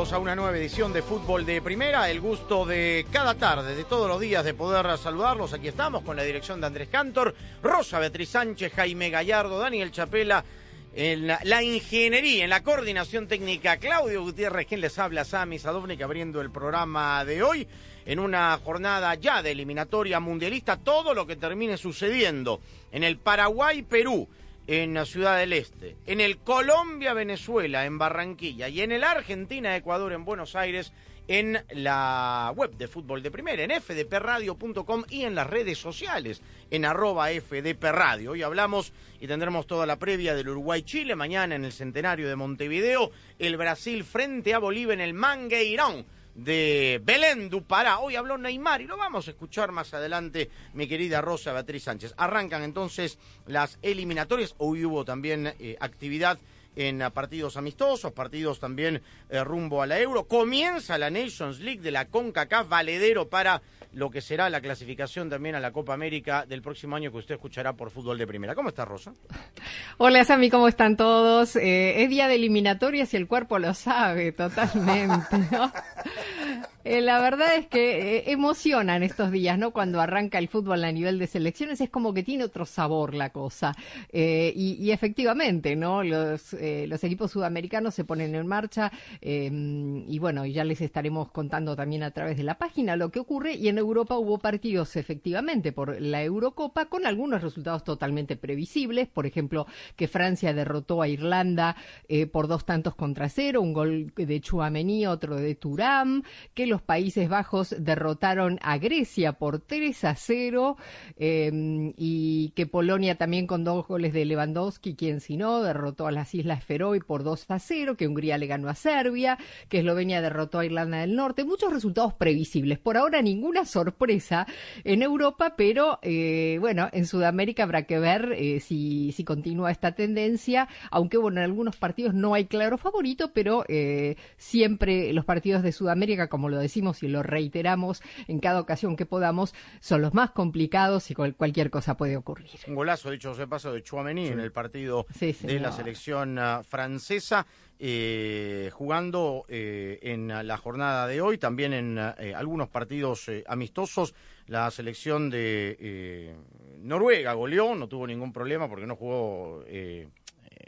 A una nueva edición de Fútbol de Primera. El gusto de cada tarde, de todos los días, de poder saludarlos. Aquí estamos con la dirección de Andrés Cantor, Rosa Beatriz Sánchez, Jaime Gallardo, Daniel Chapela. En la, la ingeniería, en la coordinación técnica, Claudio Gutiérrez, quien les habla, Sami Sadovnik, abriendo el programa de hoy, en una jornada ya de eliminatoria mundialista, todo lo que termine sucediendo en el Paraguay-Perú, en la Ciudad del Este, en el Colombia-Venezuela, en Barranquilla, y en el Argentina-Ecuador, en Buenos Aires, en la web de Fútbol de Primera, en fdpradio.com y en las redes sociales, en arroba fdpradio. Hoy hablamos y tendremos toda la previa del Uruguay-Chile, mañana en el Centenario de Montevideo, el Brasil frente a Bolivia en el Mangueirão de Belén du Pará. Hoy habló Neymar y lo vamos a escuchar más adelante, mi querida Rosa Beatriz Sánchez. Arrancan entonces las eliminatorias. Hoy hubo también eh, actividad en uh, partidos amistosos, partidos también eh, rumbo a la Euro. Comienza la Nations League de la CONCACAF, valedero para lo que será la clasificación también a la Copa América del próximo año que usted escuchará por fútbol de primera. ¿Cómo está, Rosa? Hola, Sami, ¿cómo están todos? Eh, es día de eliminatorias y el cuerpo lo sabe totalmente, ¿no? Eh, la verdad es que eh, emocionan estos días, ¿no? Cuando arranca el fútbol a nivel de selecciones, es como que tiene otro sabor la cosa. Eh, y, y, efectivamente, ¿no? Los, los equipos sudamericanos se ponen en marcha eh, y bueno, ya les estaremos contando también a través de la página lo que ocurre. Y en Europa hubo partidos efectivamente por la Eurocopa con algunos resultados totalmente previsibles. Por ejemplo, que Francia derrotó a Irlanda por dos tantos contra cero, un gol de Chouameni, otro de Turam, que los Países Bajos derrotaron a Grecia por 3 a 0 eh, y que Polonia también con dos goles de Lewandowski, quien si no, derrotó a las Islas Feroe por 2 a 0, que Hungría le ganó a Serbia, que Eslovenia derrotó a Irlanda del Norte. Muchos resultados previsibles. Por ahora ninguna sorpresa en Europa, pero eh, bueno, en Sudamérica habrá que ver eh, si, si continúa esta tendencia, aunque bueno, en algunos partidos no hay claro favorito, pero eh, siempre los partidos de Sudamérica, como lo decimos y lo reiteramos en cada ocasión que podamos, son los más complicados y cual, cualquier cosa puede ocurrir. Un golazo, dicho sea paso, de Chouameni sí. en el partido sí, de la selección uh, francesa. Eh, jugando eh, en la jornada de hoy, también en eh, algunos partidos eh, amistosos, la selección de Noruega goleó, no tuvo ningún problema porque no jugó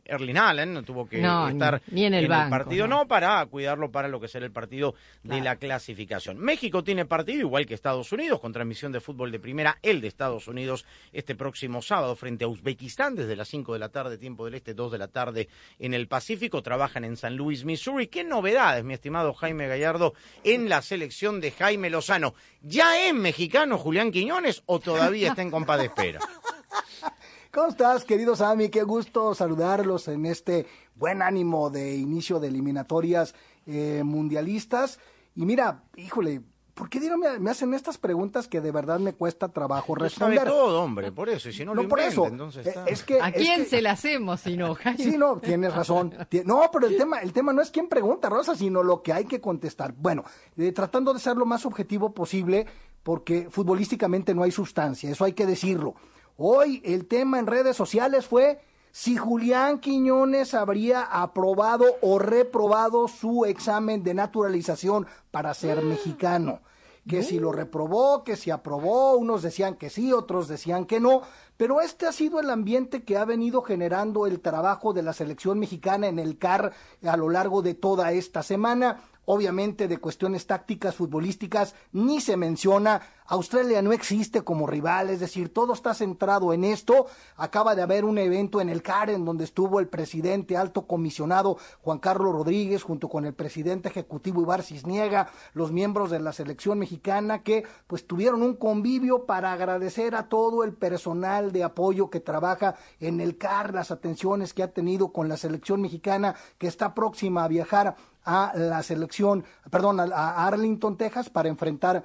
Erling Allen, no tuvo que no, estar ni, ni en, el, en banco, el partido, no. no. para cuidarlo para lo que será el partido claro. de la clasificación. México tiene partido igual que Estados Unidos, con transmisión de fútbol de primera, el de Estados Unidos, este próximo sábado frente a Uzbekistán, desde las 5 de la tarde, tiempo del este, 2 de la tarde en el Pacífico. Trabajan en San Luis, Missouri. ¿Qué novedades, mi estimado Jaime Gallardo, en la selección de Jaime Lozano? ¿Ya es mexicano Julián Quiñones o todavía está en compa de espera? ¿Cómo estás, queridos Ami? Qué gusto saludarlos en este buen ánimo de inicio de eliminatorias eh, mundialistas. Y mira, híjole, ¿por qué me, me, hacen estas preguntas que de verdad me cuesta trabajo responder? Sabe todo, hombre, por eso. Y si no, no lo por eso. entonces Eh, está... Es que, ¿A es quién que... se la hacemos si no, Jaime? Sí, no, tienes razón. No, pero el tema, el tema no es quién pregunta, Rosa, sino lo que hay que contestar. Bueno, eh, tratando de ser lo más objetivo posible, porque futbolísticamente no hay sustancia, eso hay que decirlo. Hoy el tema en redes sociales fue si Julián Quiñones habría aprobado o reprobado su examen de naturalización para ser mexicano. Que si lo reprobó, que si aprobó, unos decían que sí, otros decían que no, pero este ha sido el ambiente que ha venido generando el trabajo de la selección mexicana en el CAR a lo largo de toda esta semana. Obviamente de cuestiones tácticas futbolísticas ni se menciona Australia no existe como rival, es decir, todo está centrado en esto. Acaba de haber un evento en el CAR en donde estuvo el presidente alto comisionado Juan Carlos Rodríguez junto con el presidente ejecutivo Ibar Cisniega, los miembros de la selección mexicana que pues tuvieron un convivio para agradecer a todo el personal de apoyo que trabaja en el CAR, las atenciones que ha tenido con la selección mexicana que está próxima a viajar a la selección, perdón, a Arlington, Texas para enfrentar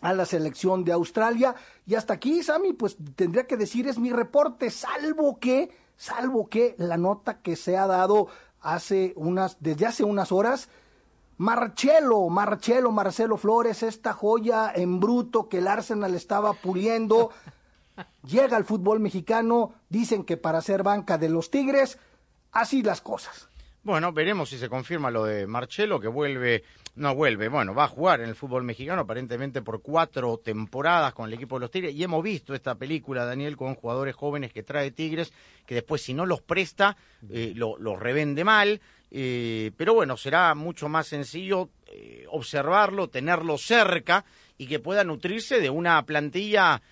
a la selección de Australia. Y hasta aquí, Sammy, pues tendría que decir es mi reporte, salvo que, salvo que la nota que se ha dado hace unas, desde hace unas horas, Marcelo, Marcelo, Marcelo Flores, esta joya en bruto que el Arsenal estaba puliendo, llega al fútbol mexicano, dicen que para ser banca de los Tigres, así las cosas. Bueno, veremos si se confirma lo de Marcelo, que vuelve, no vuelve, bueno, va a jugar en el fútbol mexicano aparentemente por cuatro temporadas con el equipo de los Tigres. Y hemos visto esta película, Daniel, con jugadores jóvenes que trae Tigres, que después si no los presta, eh, los revende mal. Eh, pero bueno, será mucho más sencillo eh, observarlo, tenerlo cerca y que pueda nutrirse de una plantilla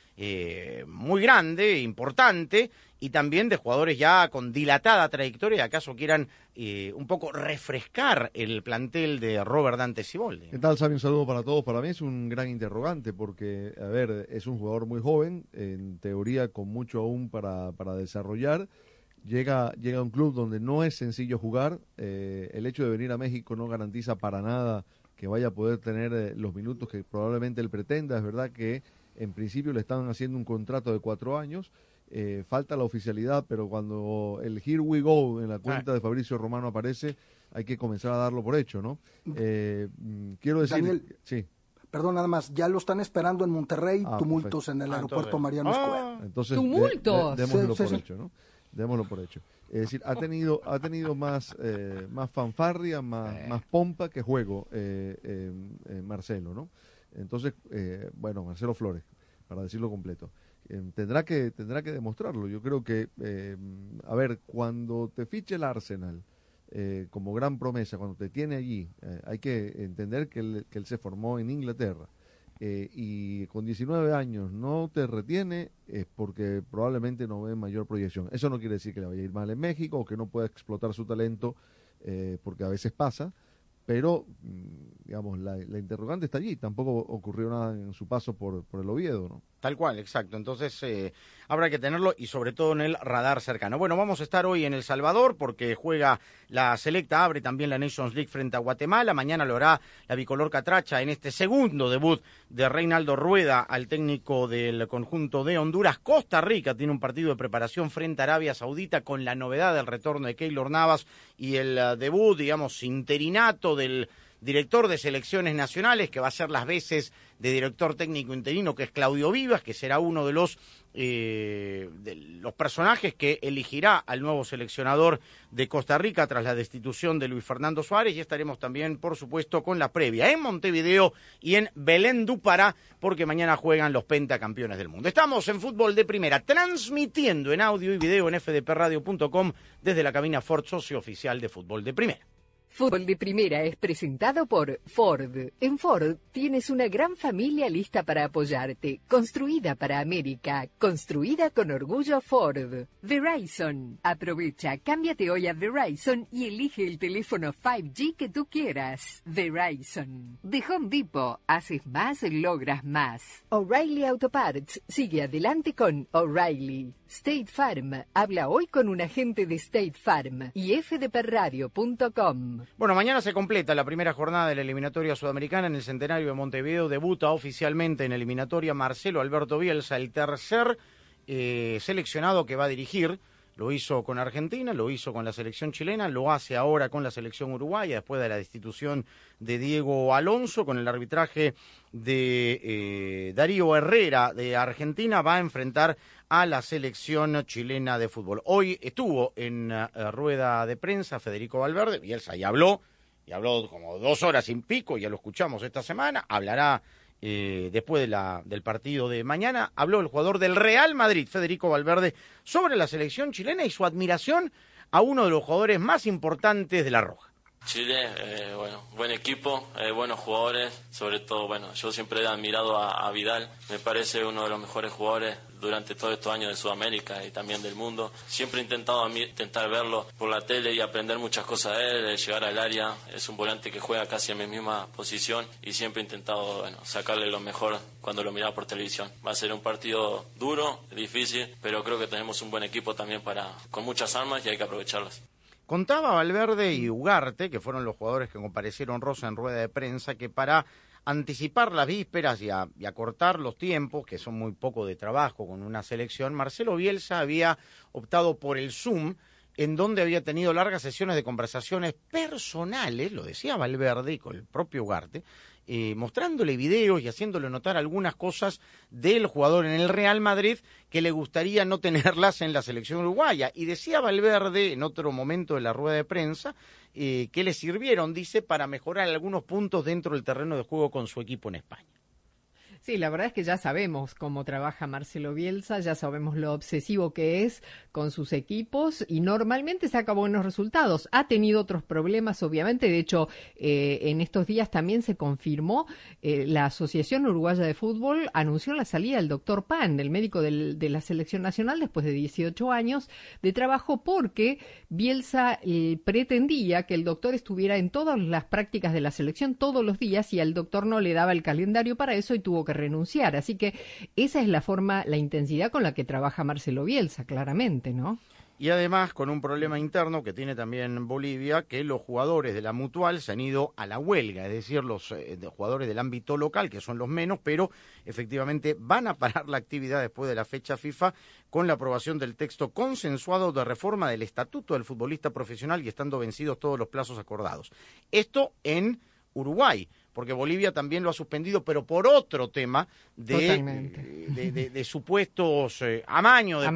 muy grande, importante, y también de jugadores ya con dilatada trayectoria, acaso quieran eh, un poco refrescar el plantel de Robert Dante Siboldi. ¿Qué tal, Sammy? Un saludo para todos. Para mí es un gran interrogante porque, a ver, es un jugador muy joven, en teoría con mucho aún para, para desarrollar. Llega, llega a un club donde no es sencillo jugar. Eh, el hecho de venir a México no garantiza para nada que vaya a poder tener eh, los minutos que probablemente él pretenda. Es verdad que en principio le están haciendo un contrato de cuatro años eh, falta la oficialidad, pero cuando el Here We Go en la cuenta de Fabricio Romano aparece, hay que comenzar a darlo por hecho, ¿no? Eh, mm, quiero decir... Daniel, sí. Perdón, nada más, ya lo están esperando en Monterrey, ah, tumultos en el ah, aeropuerto Mariano ah, Entonces, tumultos. démoslo por hecho, ¿no? Démoslo por hecho. Es decir, ha tenido, ha tenido más, eh, más fanfarria, más, más pompa que juego Marcelo, ¿no? Entonces, bueno, Marcelo Flores, para decirlo completo. Em, tendrá que tendrá que demostrarlo. Yo creo que, em, a ver, cuando te fiche el Arsenal eh, como gran promesa, cuando te tiene allí, eh, hay que entender que él, que él, se formó en Inglaterra eh, y con 19 años no te retiene es porque probablemente no ve mayor proyección. Eso no quiere decir que le vaya a ir mal en México o que no pueda explotar su talento, porque a veces pasa pero mm, digamos la, interrogante está allí tampoco ocurrió nada en su paso por, por el Oviedo no Tal cual, exacto. Entonces eh, habrá que tenerlo y sobre todo en el radar cercano. Bueno, vamos a estar hoy en El Salvador porque juega la Selecta, abre también la Nations League frente a Guatemala. Mañana lo hará la bicolor Catracha en este segundo debut de Reinaldo Rueda al técnico del conjunto de Honduras. Costa Rica tiene un partido de preparación frente a Arabia Saudita con la novedad del retorno de Keylor Navas y el eh, debut, digamos, interinato del director de selecciones nacionales, que va a ser las veces de director técnico interino, que es Claudio Vivas, que será uno de los, eh, los personajes que elegirá al nuevo seleccionador de Costa Rica tras la destitución de Luis Fernando Suárez. Y estaremos también, por supuesto, con la previa en Montevideo y en Belén du Pará, porque mañana juegan los pentacampeones del mundo. Estamos en fútbol de primera, transmitiendo en audio y video en fdpradio.com desde la cabina Ford Socio Oficial de Fútbol de Primera. Fútbol de Primera es presentado por Ford. En Ford tienes una gran familia lista para apoyarte, construida para América, construida con orgullo Ford. Verizon. Aprovecha, cámbiate hoy a Verizon y elige el teléfono 5G que tú quieras. Verizon. De Home Depot, haces más, logras más. O'Reilly Auto Parts sigue adelante con O'Reilly. State Farm. Habla hoy con un agente de State Farm y fdperradio.com. Bueno, mañana se completa la primera jornada de la eliminatoria sudamericana en el centenario de Montevideo. Debuta oficialmente en eliminatoria Marcelo Alberto Bielsa, el tercer eh, seleccionado que va a dirigir lo hizo con Argentina, lo hizo con la selección chilena, lo hace ahora con la selección uruguaya, después de la destitución de Diego Alonso, con el arbitraje de eh, Darío Herrera de Argentina, va a enfrentar a la selección chilena de fútbol. Hoy estuvo en eh, rueda de prensa Federico Valverde, Bielsa y habló, y habló como dos horas sin pico, ya lo escuchamos esta semana, hablará eh, después de la, del partido de mañana, habló el jugador del Real Madrid, Federico Valverde, sobre la selección chilena y su admiración a uno de los jugadores más importantes de la Roja. Chile, eh, bueno, buen equipo, eh, buenos jugadores, sobre todo, bueno, yo siempre he admirado a, Vidal, me parece uno de los mejores jugadores durante todos estos años de Sudamérica y también del mundo. Siempre he intentado intentar verlo por la tele y aprender muchas cosas de él, llegar al área. Es un volante que juega casi en mi misma posición y siempre he intentado bueno, sacarle lo mejor cuando lo miraba por televisión. Va a ser un partido duro, difícil, pero creo que tenemos un buen equipo también para con muchas armas y hay que aprovecharlas. Contaba Valverde y Ugarte, que fueron los jugadores que comparecieron Rosa en rueda de prensa, que para anticipar las vísperas y, acortar los tiempos, que son muy poco de trabajo con una selección, Marcelo Bielsa había optado por el Zoom, en donde había tenido largas sesiones de conversaciones personales, lo decía Valverde y con el propio Ugarte, eh, mostrándole videos y haciéndole notar algunas cosas del jugador en el Real Madrid que le gustaría no tenerlas en la selección uruguaya. Y decía Valverde en otro momento de la rueda de prensa eh, que le sirvieron, dice, para mejorar algunos puntos dentro del terreno de juego con su equipo en España. Sí, la verdad es que ya sabemos cómo trabaja Marcelo Bielsa, ya sabemos lo obsesivo que es con sus equipos y normalmente saca buenos resultados. Ha tenido otros problemas, obviamente. De hecho, eh, en estos días también se confirmó eh, la Asociación Uruguaya de Fútbol anunció la salida del doctor Pan, del médico de la selección nacional, después de 18 años de trabajo, porque Bielsa eh, pretendía que el doctor estuviera en todas las prácticas de la selección todos los días y al doctor no le daba el calendario para eso y tuvo que renunciar. Así que esa es la forma, la intensidad con la que trabaja Marcelo Bielsa, claramente, ¿no? Y además con un problema interno que tiene también Bolivia, que los jugadores de la mutual se han ido a la huelga, es decir, los eh, jugadores del ámbito local, que son los menos, pero efectivamente van a parar la actividad después de la fecha FIFA con la aprobación del texto consensuado de reforma del Estatuto del Futbolista Profesional y estando vencidos todos los plazos acordados. Esto en Uruguay porque Bolivia también lo ha suspendido, pero por otro tema de, de, supuestos eh, amaños, de,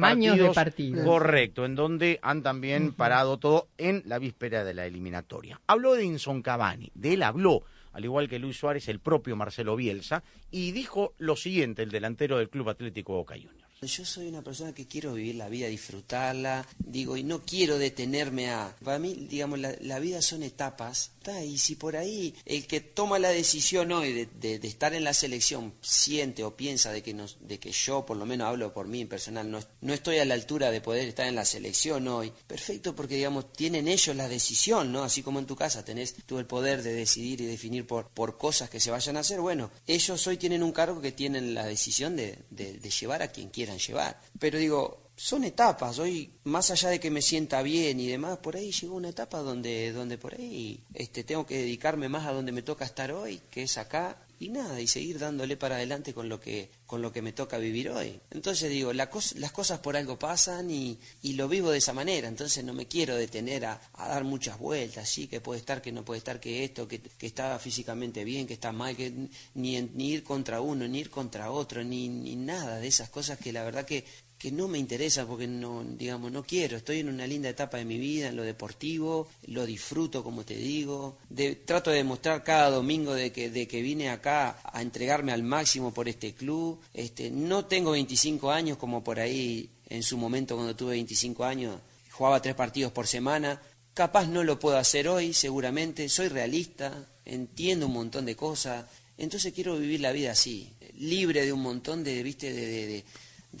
partidos, Correcto, en donde han también parado todo en la víspera de la eliminatoria. Habló de Inson Cavani, de él habló, al igual que Luis Suárez, el propio Marcelo Bielsa, y dijo lo siguiente, el delantero del Club Atlético Boca Juniors. Yo soy una persona que quiero vivir la vida, disfrutarla, digo, y no quiero detenerme a... Para mí, digamos, la, vida son etapas, y si por ahí el que toma la decisión hoy de, estar en la selección siente o piensa de que, de que yo, por lo menos hablo por mí en personal, no, no estoy a la altura de poder estar en la selección hoy, perfecto, porque, digamos, tienen ellos la decisión, ¿no? Así como en tu casa tenés tú el poder de decidir y definir por, por cosas que se vayan a hacer, bueno, ellos hoy tienen un cargo que tienen la decisión de, de llevar a quien quieran llevar. Pero digo, son etapas. Hoy, más allá de que me sienta bien y demás, por ahí llegó una etapa donde, donde por ahí este, tengo que dedicarme más a donde me toca estar hoy, que es acá, y nada, y seguir dándole para adelante con lo que, con lo que me toca vivir hoy. Entonces digo, las cosas por algo pasan y, y, lo vivo de esa manera, entonces no me quiero detener a, dar muchas vueltas, sí, que puede estar, que no puede estar, que esto, que, que físicamente bien, que está mal, que ni, ni ir contra uno, ni ir contra otro, ni, ni nada de esas cosas que la verdad que que no me interesa porque no, digamos, no quiero. Estoy en una linda etapa de mi vida, en lo deportivo, lo disfruto, como te digo. trato de demostrar cada domingo de que, de que vine acá a entregarme al máximo por este club. Este, no tengo 25 años como por ahí en su momento cuando tuve 25 años, jugaba tres partidos por semana. Capaz no lo puedo hacer hoy, seguramente. Soy realista, entiendo un montón de cosas. Entonces quiero vivir la vida así, libre de un montón de, viste, de de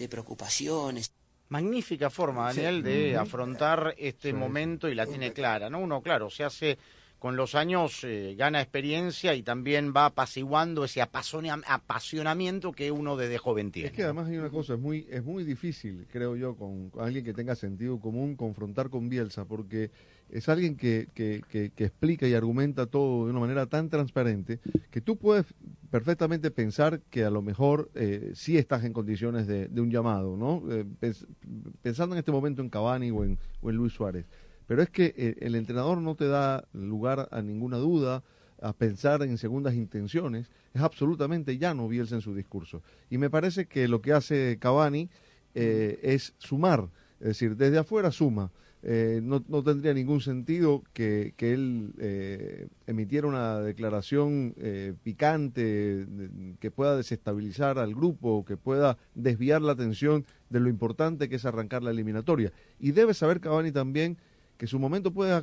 preocupaciones. Magnífica forma, Daniel, de afrontar este momento y la tiene clara, ¿no? Uno, claro, se hace con los años eh, gana experiencia y también va apaciguando ese apasionamiento que uno desde joven tiene. Es que además hay una cosa, es muy, es muy difícil, creo yo, con, alguien que tenga sentido común, confrontar con Bielsa, porque es alguien que, que, que, explica y argumenta todo de una manera tan transparente que tú puedes perfectamente pensar que a lo mejor eh, sí estás en condiciones de, un llamado, ¿no? Eh, pensando en este momento en Cavani o en, Luis Suárez. Pero es que eh, el entrenador no te da lugar a ninguna duda, a pensar en segundas intenciones. Es absolutamente llano Bielsa en su discurso. Y me parece que lo que hace Cavani es sumar, es decir, desde afuera suma. Eh, no, tendría ningún sentido que, él eh, emitiera una declaración eh, picante que pueda desestabilizar al grupo, que pueda desviar la atención de lo importante que es arrancar la eliminatoria. Y debe saber Cavani también que su momento puede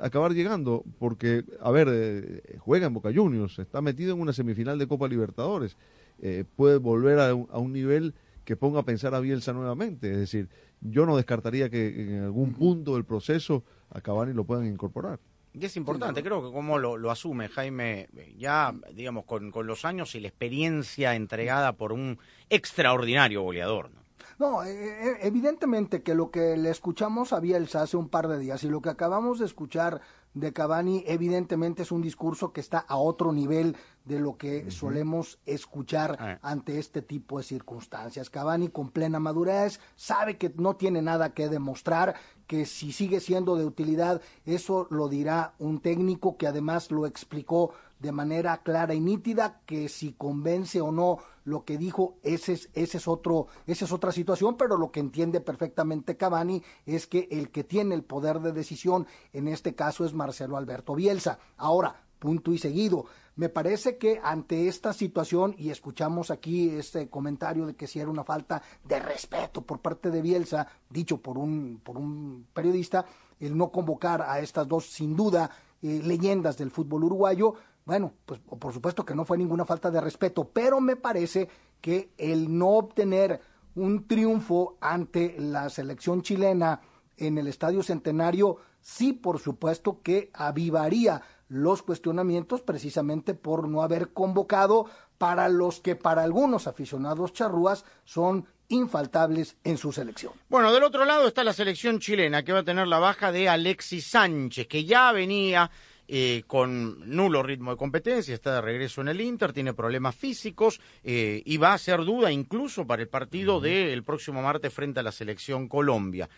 acabar llegando, porque, a ver, eh, juega en Boca Juniors, está metido en una semifinal de Copa Libertadores, eh, puede volver a un, nivel que ponga a pensar a Bielsa nuevamente. Es decir, yo no descartaría que en algún punto del proceso a Cavani lo puedan incorporar. Y es importante, creo que como lo, asume Jaime, ya digamos con, con los años y la experiencia entregada por un extraordinario goleador. ¿no? No, eh, eh, evidentemente que lo que le escuchamos a Bielsa hace un par de días y lo que acabamos de escuchar de Cavani evidentemente es un discurso que está a otro nivel de lo que solemos escuchar ah. ante este tipo de circunstancias. Cavani con plena madurez sabe que no tiene nada que demostrar, que si sigue siendo de utilidad, eso lo dirá un técnico que además lo explicó de manera clara y nítida que si convence o no lo que dijo ese es, ese es otro esa es otra situación pero lo que entiende perfectamente Cavani es que el que tiene el poder de decisión en este caso es Marcelo Alberto Bielsa. Ahora punto y seguido. Me parece que ante esta situación y escuchamos aquí este comentario de que si era una falta de respeto por parte de Bielsa dicho por un por un periodista el no convocar a estas dos sin duda eh, leyendas del fútbol uruguayo bueno, pues por supuesto que no fue ninguna falta de respeto, pero me parece que el no obtener un triunfo ante la selección chilena en el Estadio Centenario, sí, por supuesto que avivaría los cuestionamientos precisamente por no haber convocado para los que para algunos aficionados charrúas son infaltables en su selección. Bueno, del otro lado está la selección chilena que va a tener la baja de Alexis Sánchez, que ya venía eh, con nulo ritmo de competencia, está de regreso en el Inter, tiene problemas físicos eh, y va a ser duda incluso para el partido del próximo martes frente a la selección Colombia.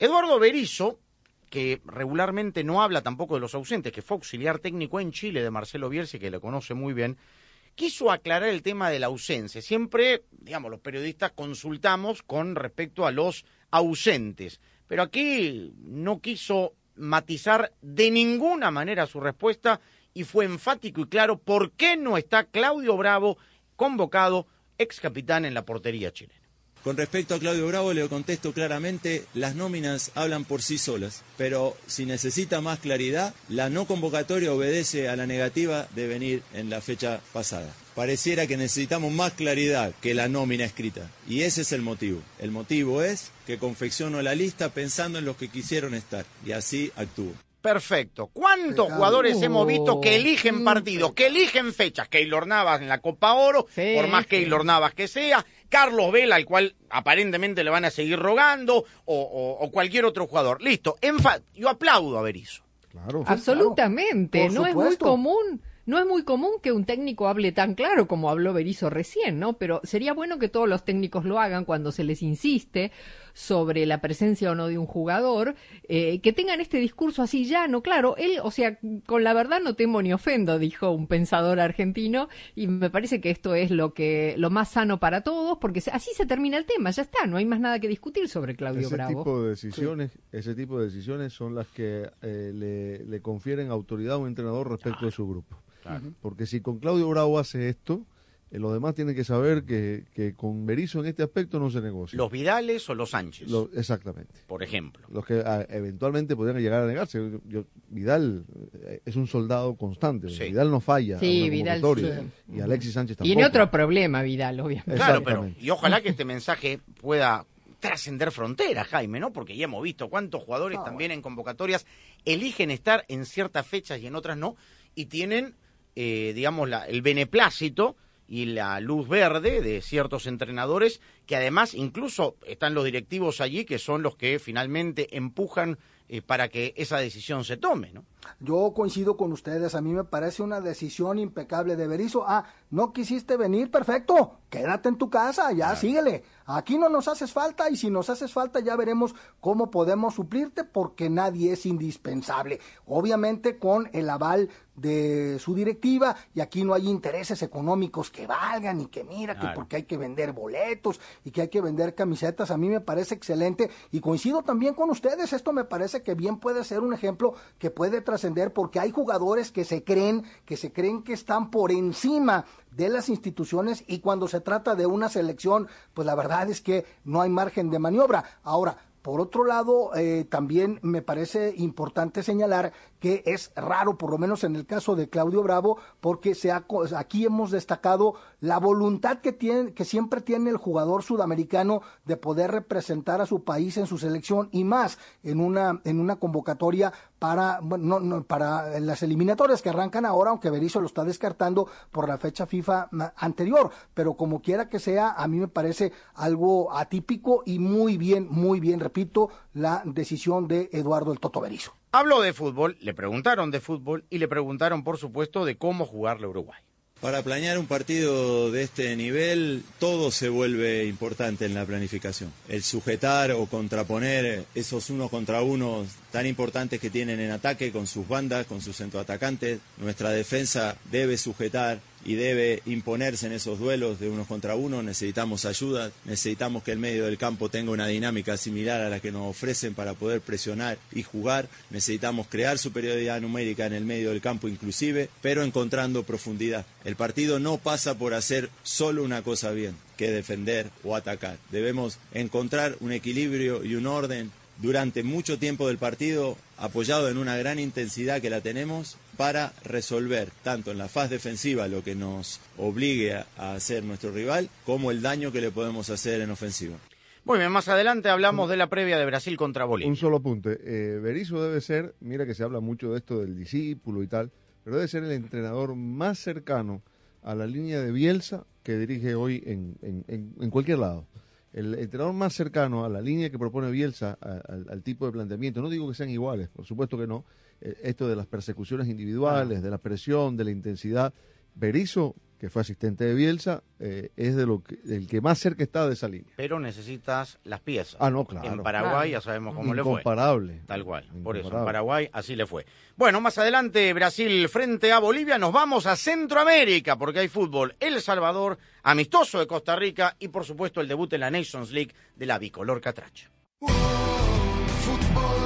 Eduardo Berizzo, que regularmente no habla tampoco de los ausentes, que fue auxiliar técnico en Chile de Marcelo Bielsa, que le conoce muy bien, quiso aclarar el tema de la ausencia. Siempre, digamos, los periodistas consultamos con respecto a los ausentes, pero aquí no quiso matizar de ninguna manera su respuesta y fue enfático y claro por qué no está Claudio Bravo convocado ex capitán en la portería chilena. Con respecto a Claudio Bravo le contesto claramente, las nóminas hablan por sí solas, pero si necesita más claridad, la no convocatoria obedece a la negativa de venir en la fecha pasada. Pareciera que necesitamos más claridad que la nómina escrita, y ese es el motivo. El motivo es que confecciono la lista pensando en los que quisieron estar, y así actúo. Perfecto. ¿Cuántos jugadores hemos visto que eligen partidos, que eligen fechas? Keylor Navas en la Copa Oro, por más Keylor Navas que sea, Carlos Vela, al cual aparentemente le van a seguir rogando, o, cualquier otro jugador. Listo. Yo aplaudo a Berizzo. Claro. Absolutamente. no es muy común no es muy común que un técnico hable tan claro como habló Berizzo recién, ¿no? Pero sería bueno que todos los técnicos lo hagan cuando se les insiste sobre la presencia o no de un jugador, eh, que tengan este discurso así llano, claro, él, o sea, con la verdad no temo ni ofendo, dijo un pensador argentino, y me parece que esto es lo que lo más sano para todos, porque así se termina el tema, ya está, no hay más nada que discutir sobre Claudio ese Bravo. Tipo de decisiones, Ese tipo de decisiones son las que eh, le, le, confieren autoridad a un entrenador respecto de su grupo. Porque si con Claudio Bravo hace esto, los demás tienen que saber que, que, con Berizzo en este aspecto no se negocia. ¿Los Vidales o los Sánchez? exactamente. Por ejemplo. Los que ah, eventualmente podrían llegar a negarse. Yo, Vidal eh, es un soldado constante. Vidal no falla. Sí, Vidal. Y Alexis Sánchez tampoco. Tiene otro problema, Vidal, obviamente. Claro, pero. Y ojalá que este mensaje pueda trascender fronteras, Jaime, ¿no? Porque ya hemos visto cuántos jugadores también en convocatorias eligen estar en ciertas fechas y en otras no, y tienen eh, digamos, la, el beneplácito y la luz verde de ciertos entrenadores que además incluso están los directivos allí que son los que finalmente empujan eh, para que esa decisión se tome, ¿no? Yo coincido con ustedes, a mí me parece una decisión impecable de Berizzo. Ah, no quisiste venir, perfecto, quédate en tu casa, ya síguele. Aquí no nos haces falta y si nos haces falta ya veremos cómo podemos suplirte porque nadie es indispensable. Obviamente con el aval de su directiva y aquí no hay intereses económicos que valgan y que mira que porque hay que vender boletos y que hay que vender camisetas, a mí me parece excelente y coincido también con ustedes, esto me parece que bien puede ser un ejemplo que puede trascender porque hay jugadores que se creen, que se creen que están por encima de las instituciones y cuando se trata de una selección, pues la verdad es que no hay margen de maniobra. Ahora, Por otro lado, eh, también me parece importante señalar que es raro, por lo menos en el caso de Claudio Bravo, porque se ha, aquí hemos destacado la voluntad que, tiene, que siempre tiene el jugador sudamericano de poder representar a su país en su selección y más en una, en una convocatoria para, bueno, no, para las eliminatorias que arrancan ahora, aunque Berizzo lo está descartando por la fecha FIFA anterior. Pero como quiera que sea, a mí me parece algo atípico y muy bien, muy bien, repito, la decisión de Eduardo el Toto Berizzo. Habló de fútbol, le preguntaron de fútbol y le preguntaron, por supuesto, de cómo jugarle Uruguay. Para planear un partido de este nivel, todo se vuelve importante en la planificación. El sujetar o contraponer esos uno contra uno tan importantes que tienen en ataque con sus bandas, con sus centroatacantes. Nuestra defensa debe sujetar y debe imponerse en esos duelos de unos contra uno. Necesitamos ayuda, necesitamos que el medio del campo tenga una dinámica similar a la que nos ofrecen para poder presionar y jugar. Necesitamos crear superioridad numérica en el medio del campo inclusive, pero encontrando profundidad. El partido no pasa por hacer solo una cosa bien, que defender o atacar. Debemos encontrar un equilibrio y un orden durante mucho tiempo del partido, apoyado en una gran intensidad que la tenemos, para resolver tanto en la fase defensiva lo que nos obligue a hacer nuestro rival, como el daño que le podemos hacer en ofensiva. Muy bien, más adelante hablamos de la previa de Brasil contra Bolivia. Un solo apunte. Eh, Berizzo debe ser, mira que se habla mucho de esto del discípulo y tal, pero debe ser el entrenador más cercano a la línea de Bielsa que dirige hoy en, en cualquier lado el entrenador más cercano a la línea que propone Bielsa, al, tipo de planteamiento, no digo que sean iguales, por supuesto que no, esto de las persecuciones individuales, de la presión, de la intensidad, Berizzo que fue asistente de Bielsa, eh, es de lo que, el que más cerca está de esa línea. Pero necesitas las piezas. Ah, no, claro. En Paraguay ya sabemos cómo le fue. Incomparable. Tal cual. Por eso, en Paraguay así le fue. Bueno, más adelante, Brasil frente a Bolivia, nos vamos a Centroamérica, porque hay fútbol. El Salvador, amistoso de Costa Rica y, por supuesto, el debut en la Nations League de la bicolor Catracha. fútbol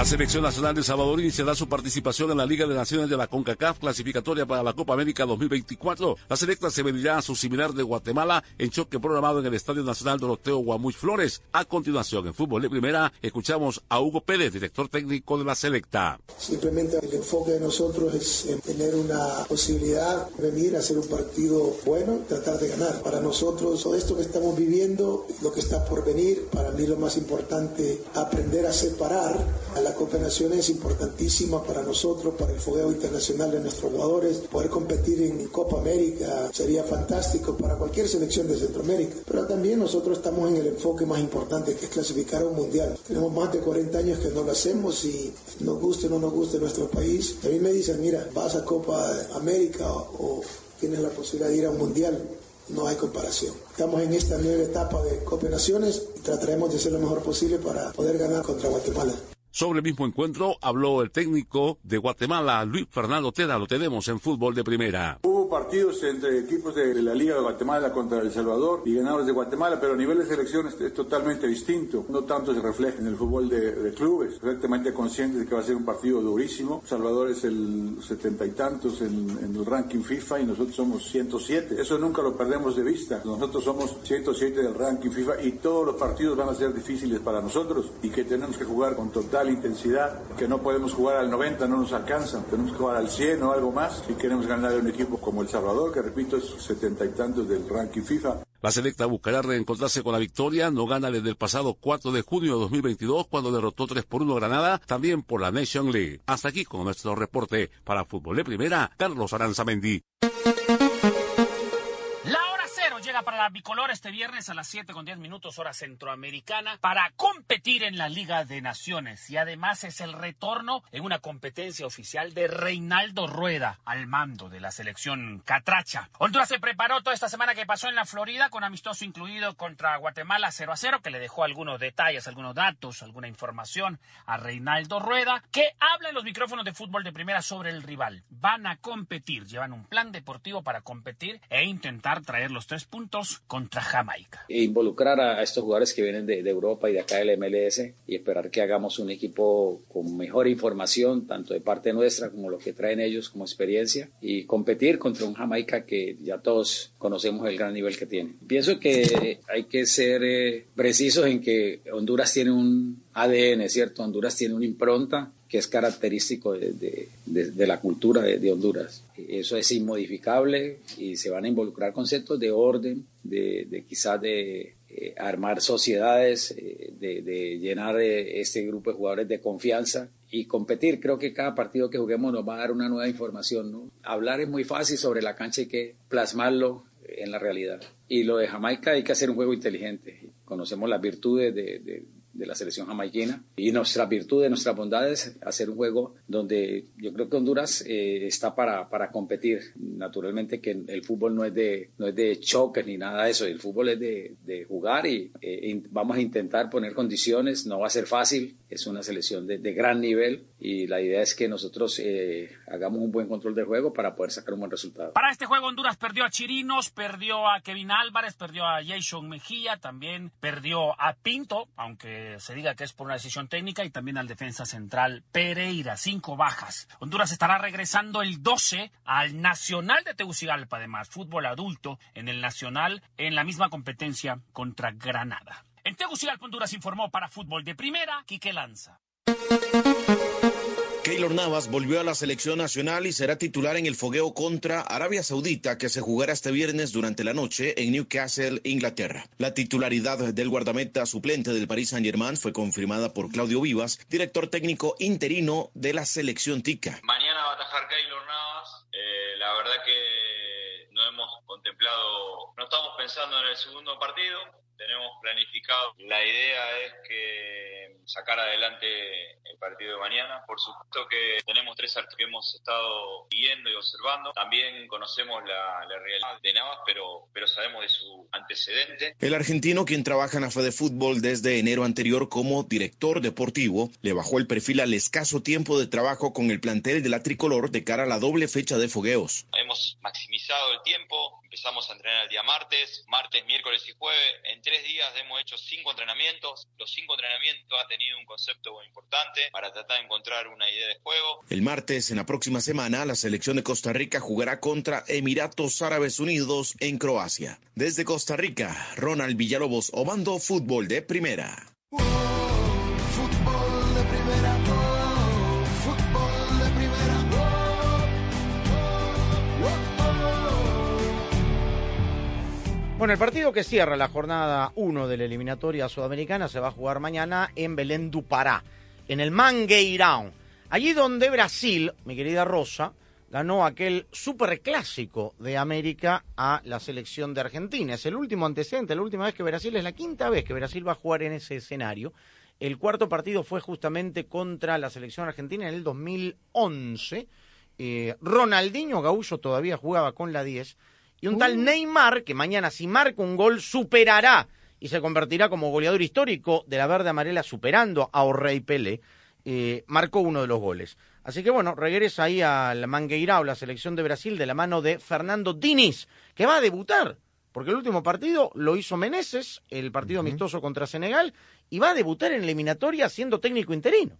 La selección nacional de Salvador iniciará su participación en la Liga de Naciones de la CONCACAF clasificatoria para la Copa América 2024. La selecta se medirá a su similar de Guatemala en choque programado en el Estadio Nacional Doroteo Guamuch Flores. A continuación, en fútbol de primera, escuchamos a Hugo Pérez, director técnico de la selecta. Simplemente el enfoque de nosotros es tener una posibilidad de venir a hacer un partido bueno, tratar de ganar. Para nosotros, todo esto que estamos viviendo, lo que está por venir, para mí lo más importante, aprender a separar a la la cooperación es importantísima para nosotros, para el fogueo internacional de nuestros jugadores. Poder competir en Copa América sería fantástico para cualquier selección de Centroamérica. Pero también nosotros estamos en el enfoque más importante, que es clasificar a un mundial. Tenemos más de 40 años que no lo hacemos y nos guste o no nos guste nuestro país. A mí me dicen, mira, vas a Copa América o tienes la posibilidad de ir a un mundial no hay comparación. Estamos en esta nueva etapa de Copa Naciones y trataremos de hacer lo mejor posible para poder ganar contra Guatemala. Sobre el mismo encuentro habló el técnico de Guatemala, Luis Fernando Teda. Lo tenemos en fútbol de primera. Hubo partidos entre equipos de la Liga de Guatemala contra El Salvador y ganadores de Guatemala, pero a nivel de selección es, totalmente distinto. No tanto se refleja en el fútbol de, clubes. Perfectamente conscientes de que va a ser un partido durísimo. Salvador es el setenta y tantos en, el ranking FIFA y nosotros somos 107. Eso nunca lo perdemos de vista. Nosotros somos 107 del ranking FIFA y todos los partidos van a ser difíciles para nosotros y que tenemos que jugar con total la intensidad, que no podemos jugar al 90, no nos alcanza, tenemos que jugar al 100 o algo más si queremos ganar un equipo como El Salvador, que repito es setenta y tantos del ranking FIFA. La selecta buscará reencontrarse con la victoria, no gana desde el pasado 4 de junio de 2022 cuando derrotó 3 por 1 Granada, también por la Nation League. Hasta aquí con nuestro reporte para Fútbol de Primera, Carlos Aranzamendi para la bicolor este viernes a las 7 con 10 minutos hora centroamericana para competir en la Liga de Naciones y además es el retorno en una competencia oficial de Reinaldo Rueda al mando de la selección Catracha. Honduras se preparó toda esta semana que pasó en la Florida con amistoso incluido contra Guatemala 0 a 0 que le dejó algunos detalles, algunos datos, alguna información a Reinaldo Rueda que habla en los micrófonos de fútbol de primera sobre el rival. Van a competir, llevan un plan deportivo para competir e intentar traer los tres puntos puntos contra Jamaica. E involucrar a estos jugadores que vienen de, de Europa y de acá del MLS y esperar que hagamos un equipo con mejor información, tanto de parte nuestra como lo que traen ellos como experiencia, y competir contra un Jamaica que ya todos conocemos el gran nivel que tiene. Pienso que hay que ser eh, precisos en que Honduras tiene un ADN, ¿cierto? Honduras tiene una impronta que es característico de, de, de, de la cultura de, Honduras. Eso es inmodificable y se van a involucrar conceptos de orden, de, quizás de eh, armar sociedades, eh, de, llenar eh, este grupo de jugadores de confianza y competir. Creo que cada partido que juguemos nos va a dar una nueva información. ¿no? Hablar es muy fácil sobre la cancha, hay que plasmarlo en la realidad. Y lo de Jamaica hay que hacer un juego inteligente. Conocemos las virtudes de, de la selección jamaiquina. Y nuestra virtud, nuestras bondades, hacer un juego donde yo creo que Honduras eh, está para, para competir. Naturalmente que el fútbol no es de, no es de choques ni nada de eso, el fútbol es de, de jugar y eh, vamos a intentar poner condiciones, no va a ser fácil, es una selección de, de gran nivel y la idea es que nosotros eh, hagamos un buen control del juego para poder sacar un buen resultado. Para este juego Honduras perdió a Chirinos, perdió a Kevin Álvarez, perdió a Jason Mejía, también perdió a Pinto, aunque se diga que es por una decisión técnica, y también al defensa central Pereira, cinco bajas. Honduras estará regresando el 12 al Nacional de Tegucigalpa, además, fútbol adulto en el Nacional, en la misma competencia contra Granada. En Tegucigalpa, Honduras informó para fútbol de primera, Quique Lanza. Keylor Navas volvió a la selección nacional y será titular en el fogueo contra Arabia Saudita que se jugará este viernes durante la noche en Newcastle, Inglaterra. La titularidad del guardameta suplente del Paris Saint-Germain fue confirmada por Claudio Vivas, director técnico interino de la selección tica. Mañana va a atajar Keylor Navas. Eh, la verdad que no hemos contemplado, no estamos pensando en el segundo partido tenemos planificado. La idea es que sacar adelante el partido de mañana. Por supuesto que tenemos tres artes que hemos estado viendo y observando. También conocemos la, realidad de Navas, pero, pero sabemos de su antecedente. El argentino, quien trabaja en la de Fútbol desde enero anterior como director deportivo, le bajó el perfil al escaso tiempo de trabajo con el plantel de la tricolor de cara a la doble fecha de fogueos. Hemos maximizado el tiempo, empezamos a entrenar el día martes, martes, miércoles y jueves. En tres días hemos hecho cinco entrenamientos. Los cinco entrenamientos ha tenido un concepto importante para tratar de encontrar una idea de juego. El martes, en la próxima semana, la selección de Costa Rica jugará contra Emiratos Árabes Unidos en Croacia. Desde Costa Rica, Ronald Villalobos, Obando Fútbol de Primera. Bueno, el partido que cierra la jornada 1 de la eliminatoria sudamericana se va a jugar mañana en Belén du Pará, en el Mangueirão. Allí donde Brasil, mi querida Rosa, ganó aquel superclásico de América a la selección de Argentina. Es el último antecedente, la última vez que Brasil, es la quinta vez que Brasil va a jugar en ese escenario. El cuarto partido fue justamente contra la selección argentina en el 2011. Eh, Ronaldinho Gaullo todavía jugaba con la 10 y un tal uh. Neymar, que mañana si marca un gol, superará y se convertirá como goleador histórico de la verde amarela, superando a Orrey Pelé, eh, marcó uno de los goles. Así que bueno, regresa ahí al Mangueirao, la selección de Brasil, de la mano de Fernando Diniz, que va a debutar, porque el último partido lo hizo Meneses, el partido amistoso contra Senegal, y va a debutar en eliminatoria siendo técnico interino.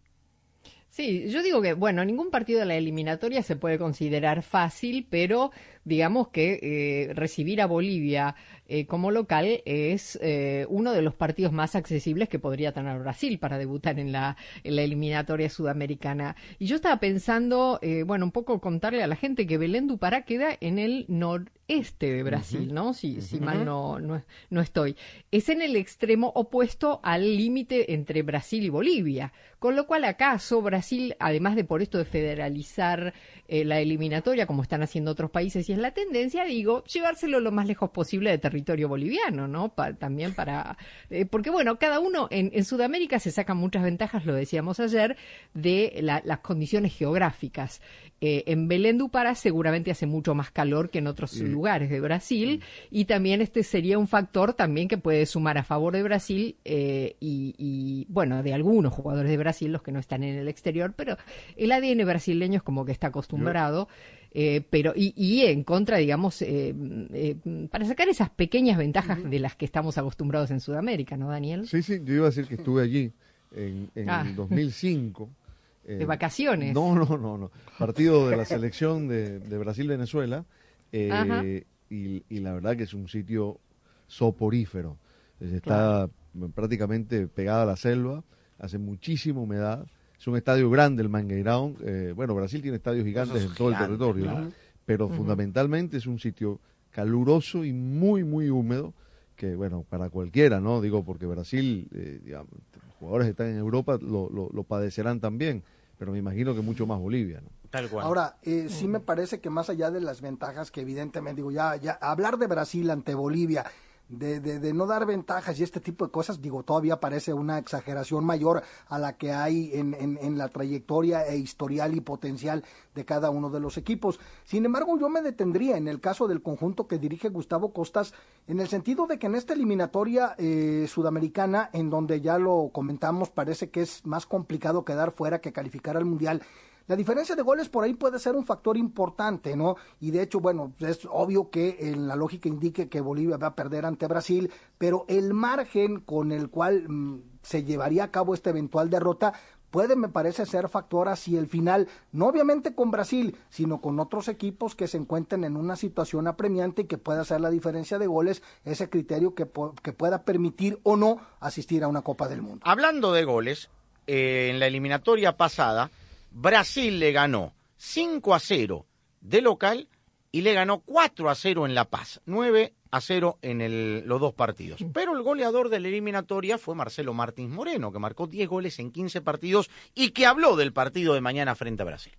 Sí, yo digo que, bueno, ningún partido de la eliminatoria se puede considerar fácil, pero digamos que eh, recibir a Bolivia eh, como local es eh, uno de los partidos más accesibles que podría tener Brasil para debutar en la, en la eliminatoria sudamericana. Y yo estaba pensando, bueno, un poco contarle a la gente que Belén du Pará queda en el noreste de Brasil, ¿no? Si, si mal no, no, no estoy. Es en el extremo opuesto al límite entre Brasil y Bolivia. Con lo cual acaso Brasil, además de por esto de federalizar eh, la eliminatoria, como están haciendo otros países, y es la tendencia, digo, llevárselo lo más lejos posible de territorio boliviano, ¿no? también para... Eh, porque, bueno, cada uno en, en, Sudamérica se sacan muchas ventajas, lo decíamos ayer, de las condiciones geográficas. Eh, en Belém do Pará seguramente hace mucho más calor que en otros lugares de Brasil y también este sería un factor también que puede sumar a favor de Brasil eh, y, y, bueno, de algunos jugadores de Brasil, los que no están en el exterior, pero el ADN brasileño es como que está acostumbrado. Eh, pero y, y, en contra, digamos, eh, eh, para sacar esas pequeñas ventajas de las que estamos acostumbrados en Sudamérica, ¿no, Daniel? Sí, sí, yo iba a decir que estuve allí en, en Ah. el 2005. De vacaciones. No, no, no, no. Partido de la selección de, de Brasil-Venezuela. eh, y, y la verdad que es un sitio soporífero. Es- Está prácticamente pegada a la selva, hace muchísima humedad. Es un estadio grande el Mangueirão. eh, bueno, Brasil tiene estadios gigantes en todo el territorio, pero fundamentalmente es un sitio caluroso y muy, muy húmedo que, bueno, para cualquiera, ¿no? Digo, porque Brasil, eh, digamos, los jugadores que están en Europa lo, lo, lo padecerán también, pero me imagino que mucho más Bolivia, ¿no? Tal cual. Ahora, eh, sí me parece que más allá de las ventajas que evidentemente, digo, ya, ya hablar de Brasil ante Bolivia, de, de, de no dar ventajas y este tipo de cosas, digo, todavía parece una exageración mayor a la que hay en, en, en la trayectoria e historial y potencial de cada uno de los equipos. Sin embargo, yo me detendría en el caso del conjunto que dirige Gustavo Costas, en el sentido de que en esta eliminatoria eh, sudamericana, en donde ya lo comentamos, parece que es más complicado quedar fuera que calificar al Mundial, la diferencia de goles por ahí puede ser un factor importante, ¿no? Y de hecho, bueno, es obvio que en la lógica indique que Bolivia va a perder ante Brasil, pero el margen con el cual mm, se llevaría a cabo esta eventual derrota puede, me parece, ser factor hacia el final, no obviamente con Brasil, sino con otros equipos que se encuentren en una situación apremiante y que pueda hacer la diferencia de goles, ese criterio que, que pueda permitir o no asistir a una Copa del Mundo. Hablando de goles, eh, en la eliminatoria pasada, Brasil le ganó 5 a 0 de local y le ganó 4 a 0 en La Paz, 9 a 0 en el- los dos partidos. Pero el goleador de la eliminatoria fue Marcelo Martins Moreno, que marcó 10 goles en 15 partidos y que habló del partido de mañana frente a Brasil.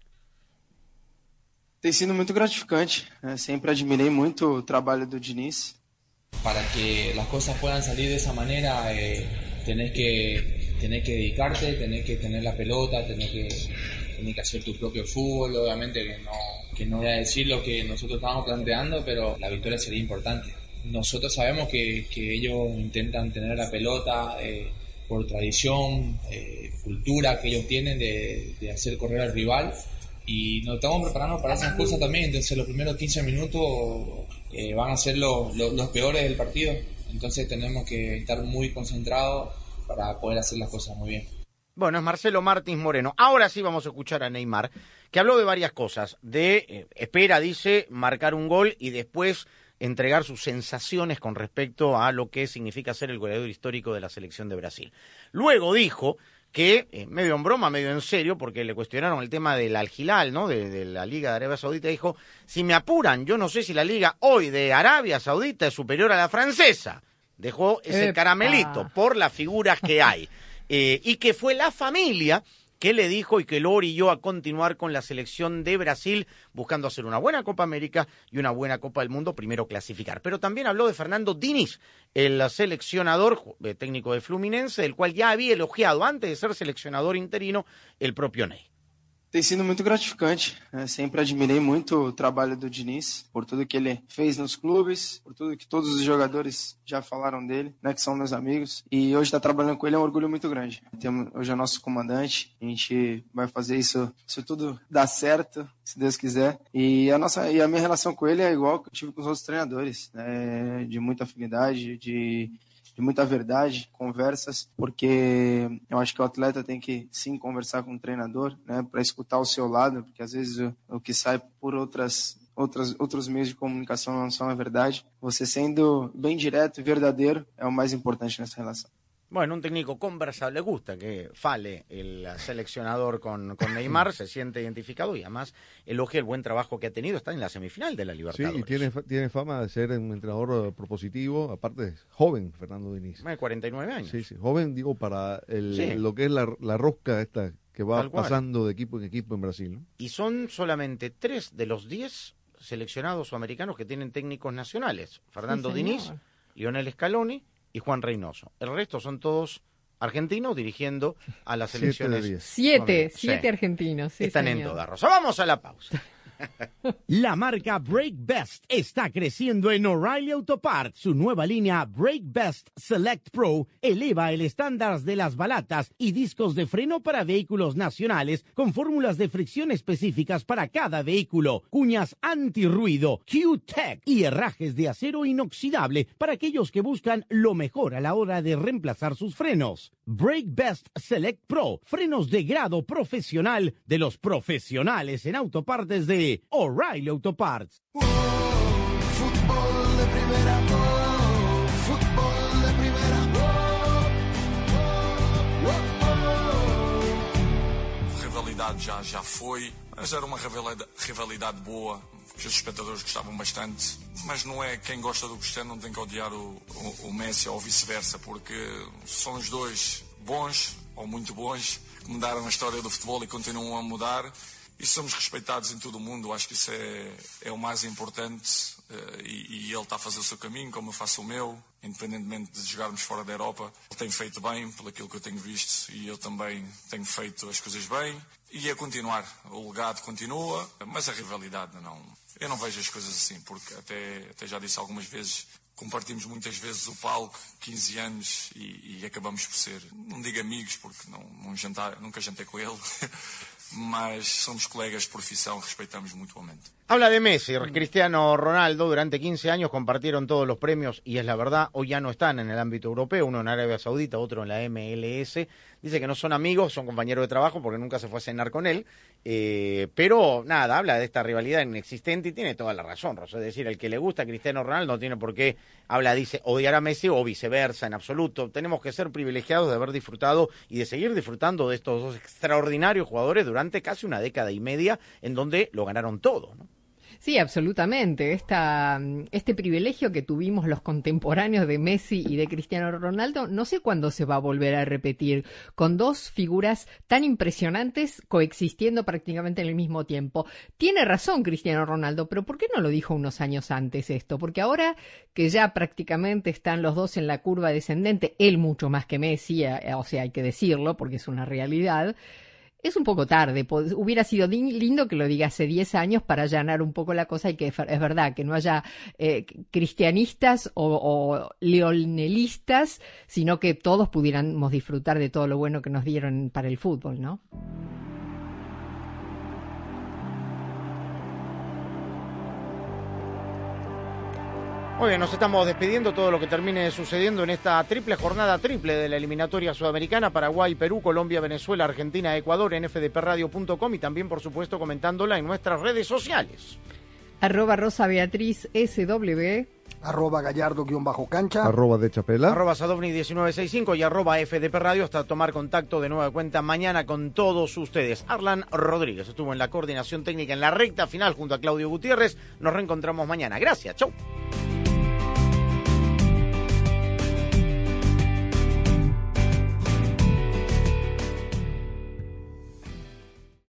Tem sido muito gratificante. né? Sempre admirei muito o trabalho do Diniz. Para que las cosas puedan salir de esa manera, eh, tenés, que, tenés que dedicarte, tenés que tener la pelota, tenés que, tenés que hacer tu propio fútbol. Obviamente que no, que no voy a decir lo que nosotros estábamos planteando, pero la victoria sería importante. Nosotros sabemos que, que ellos intentan tener la pelota eh, por tradición, eh, cultura que ellos tienen de, de hacer correr al rival y nos estamos preparando para esas cosas también. Entonces, los primeros 15 minutos eh, van a ser los, los peores del partido. Entonces, tenemos que estar muy concentrados para poder hacer las cosas muy bien. Bueno, es Marcelo Martins Moreno. Ahora sí vamos a escuchar a Neymar, que habló de varias cosas. De, eh, espera, dice, marcar un gol y después entregar sus sensaciones con respecto a lo que significa ser el goleador histórico de la selección de Brasil. Luego dijo que, eh, medio en broma, medio en serio, porque le cuestionaron el tema del Al-Hilal, ¿no? De, de la Liga de Arabia Saudita, dijo, si me apuran, yo no sé si la Liga hoy de Arabia Saudita es superior a la francesa. Dejó ese Epa. caramelito por las figuras que hay. Eh, y que fue la familia que le dijo y que lo orilló a continuar con la selección de Brasil, buscando hacer una buena Copa América y una buena Copa del Mundo, primero clasificar. Pero también habló de Fernando Diniz, el seleccionador eh, técnico de Fluminense, del cual ya había elogiado antes de ser seleccionador interino el propio Ney. Tem sido muito gratificante. né? Sempre admirei muito o trabalho do Diniz, por tudo que ele fez nos clubes, por tudo que todos os jogadores já falaram dele, né, que são meus amigos. E hoje estar trabalhando com ele é um orgulho muito grande. Temos, hoje é nosso comandante, a gente vai fazer isso, se tudo dar certo, se Deus quiser. E a, nossa, e a minha relação com ele é igual que eu tive com os outros treinadores, né, de muita afinidade, de de muita verdade, conversas, porque eu acho que o atleta tem que sim conversar com o treinador, né, para escutar o seu lado, porque às vezes o, o que sai por outras outras outros meios de comunicação não são a verdade. Você sendo bem direto e verdadeiro é o mais importante nessa relação. Bueno, un técnico conversable, le gusta que fale el seleccionador con, con Neymar, se siente identificado y además elogia el buen trabajo que ha tenido, está en la semifinal de la Sí, Libertadores. y tiene, fa- tiene fama de ser un entrenador eh, propositivo, aparte es joven, Fernando Diniz. Más de 49 años. Sí, sí, joven, digo, para el, Sí. lo que es la, la rosca esta que va pasando de equipo en equipo en Brasil. ¿no? Y son solamente tres de los diez seleccionados o americanos que tienen técnicos nacionales. Fernando señor. Diniz, Lionel Scaloni y Juan Reynoso. El resto son todos argentinos dirigiendo a las selecciones. Siete, siete argentinos. Están en toda rosa. Vamos a la pausa. La marca Brake Best está creciendo en O'Reilly Auto Parts. Su nueva línea Brake Best Select Pro eleva el estándar de las balatas y discos de freno para vehículos nacionales con fórmulas de fricción específicas para cada vehículo, cuñas antirruido, Q-Tech y herrajes de acero inoxidable para aquellos que buscan lo mejor a la hora de reemplazar sus frenos. Brake Best Select Pro, frenos de grado profesional de los profesionales en autopartes de O'Reilly Auto Parts. Já, já foi, mas era uma rivalidade boa, os espectadores gostavam bastante. Mas não é quem gosta do Cristiano não tem que odiar o, o, o Messi ou vice-versa, porque são os dois bons ou muito bons que mudaram a história do futebol e continuam a mudar. E somos respeitados em todo o mundo, acho que isso é, é o mais importante. Eh, E, ele está a fazer o seu caminho, como eu faço o meu, independentemente de jogarmos fora da Europa. Ele tem feito bem, pelo aquilo que eu tenho visto, e eu também tenho feito as coisas bem. E é continuar. O legado continua, mas a rivalidade não. Eu não vejo as coisas assim, porque até, até já disse algumas vezes, compartimos muitas vezes o palco, 15 anos, e, e acabamos por ser, não digo amigos, porque não, não jantar, nunca jantei com ele, mas somos colegas de profissão, respeitamos mutuamente. Habla de Messi, Cristiano Ronaldo, durante 15 años compartieron todos los premios y es la verdad, hoy ya no están en el ámbito europeo, uno en Arabia Saudita, otro en la MLS. Dice que no son amigos, son compañeros de trabajo porque nunca se fue a cenar con él, eh, pero nada, habla de esta rivalidad inexistente y tiene toda la razón, Rosa. Es decir, el que le gusta a Cristiano Ronaldo no tiene por qué, habla, dice, odiar a Messi o viceversa, en absoluto. Tenemos que ser privilegiados de haber disfrutado y de seguir disfrutando de estos dos extraordinarios jugadores durante casi una década y media en donde lo ganaron todo, ¿no? Sí, absolutamente. Esta, este privilegio que tuvimos los contemporáneos de Messi y de Cristiano Ronaldo, no sé cuándo se va a volver a repetir, con dos figuras tan impresionantes coexistiendo prácticamente en el mismo tiempo. Tiene razón Cristiano Ronaldo, pero ¿por qué no lo dijo unos años antes esto? Porque ahora que ya prácticamente están los dos en la curva descendente, él mucho más que Messi, eh, o sea, hay que decirlo porque es una realidad. Es un poco tarde, hubiera sido lindo que lo diga hace 10 años para allanar un poco la cosa y que es verdad que no haya eh, cristianistas o, o leonelistas, sino que todos pudiéramos disfrutar de todo lo bueno que nos dieron para el fútbol, ¿no? Muy bien, nos estamos despidiendo todo lo que termine sucediendo en esta triple jornada triple de la eliminatoria sudamericana, Paraguay, Perú, Colombia, Venezuela, Argentina, Ecuador, en fdpradio.com y también, por supuesto, comentándola en nuestras redes sociales. Arroba Rosa Beatriz SW. Arroba gallardo-cancha. Arroba de Chapela. Arroba Sadovni1965 y arroba FDP Radio hasta tomar contacto de nueva cuenta mañana con todos ustedes. Arlan Rodríguez estuvo en la coordinación técnica en la recta final junto a Claudio Gutiérrez. Nos reencontramos mañana. Gracias. Chau.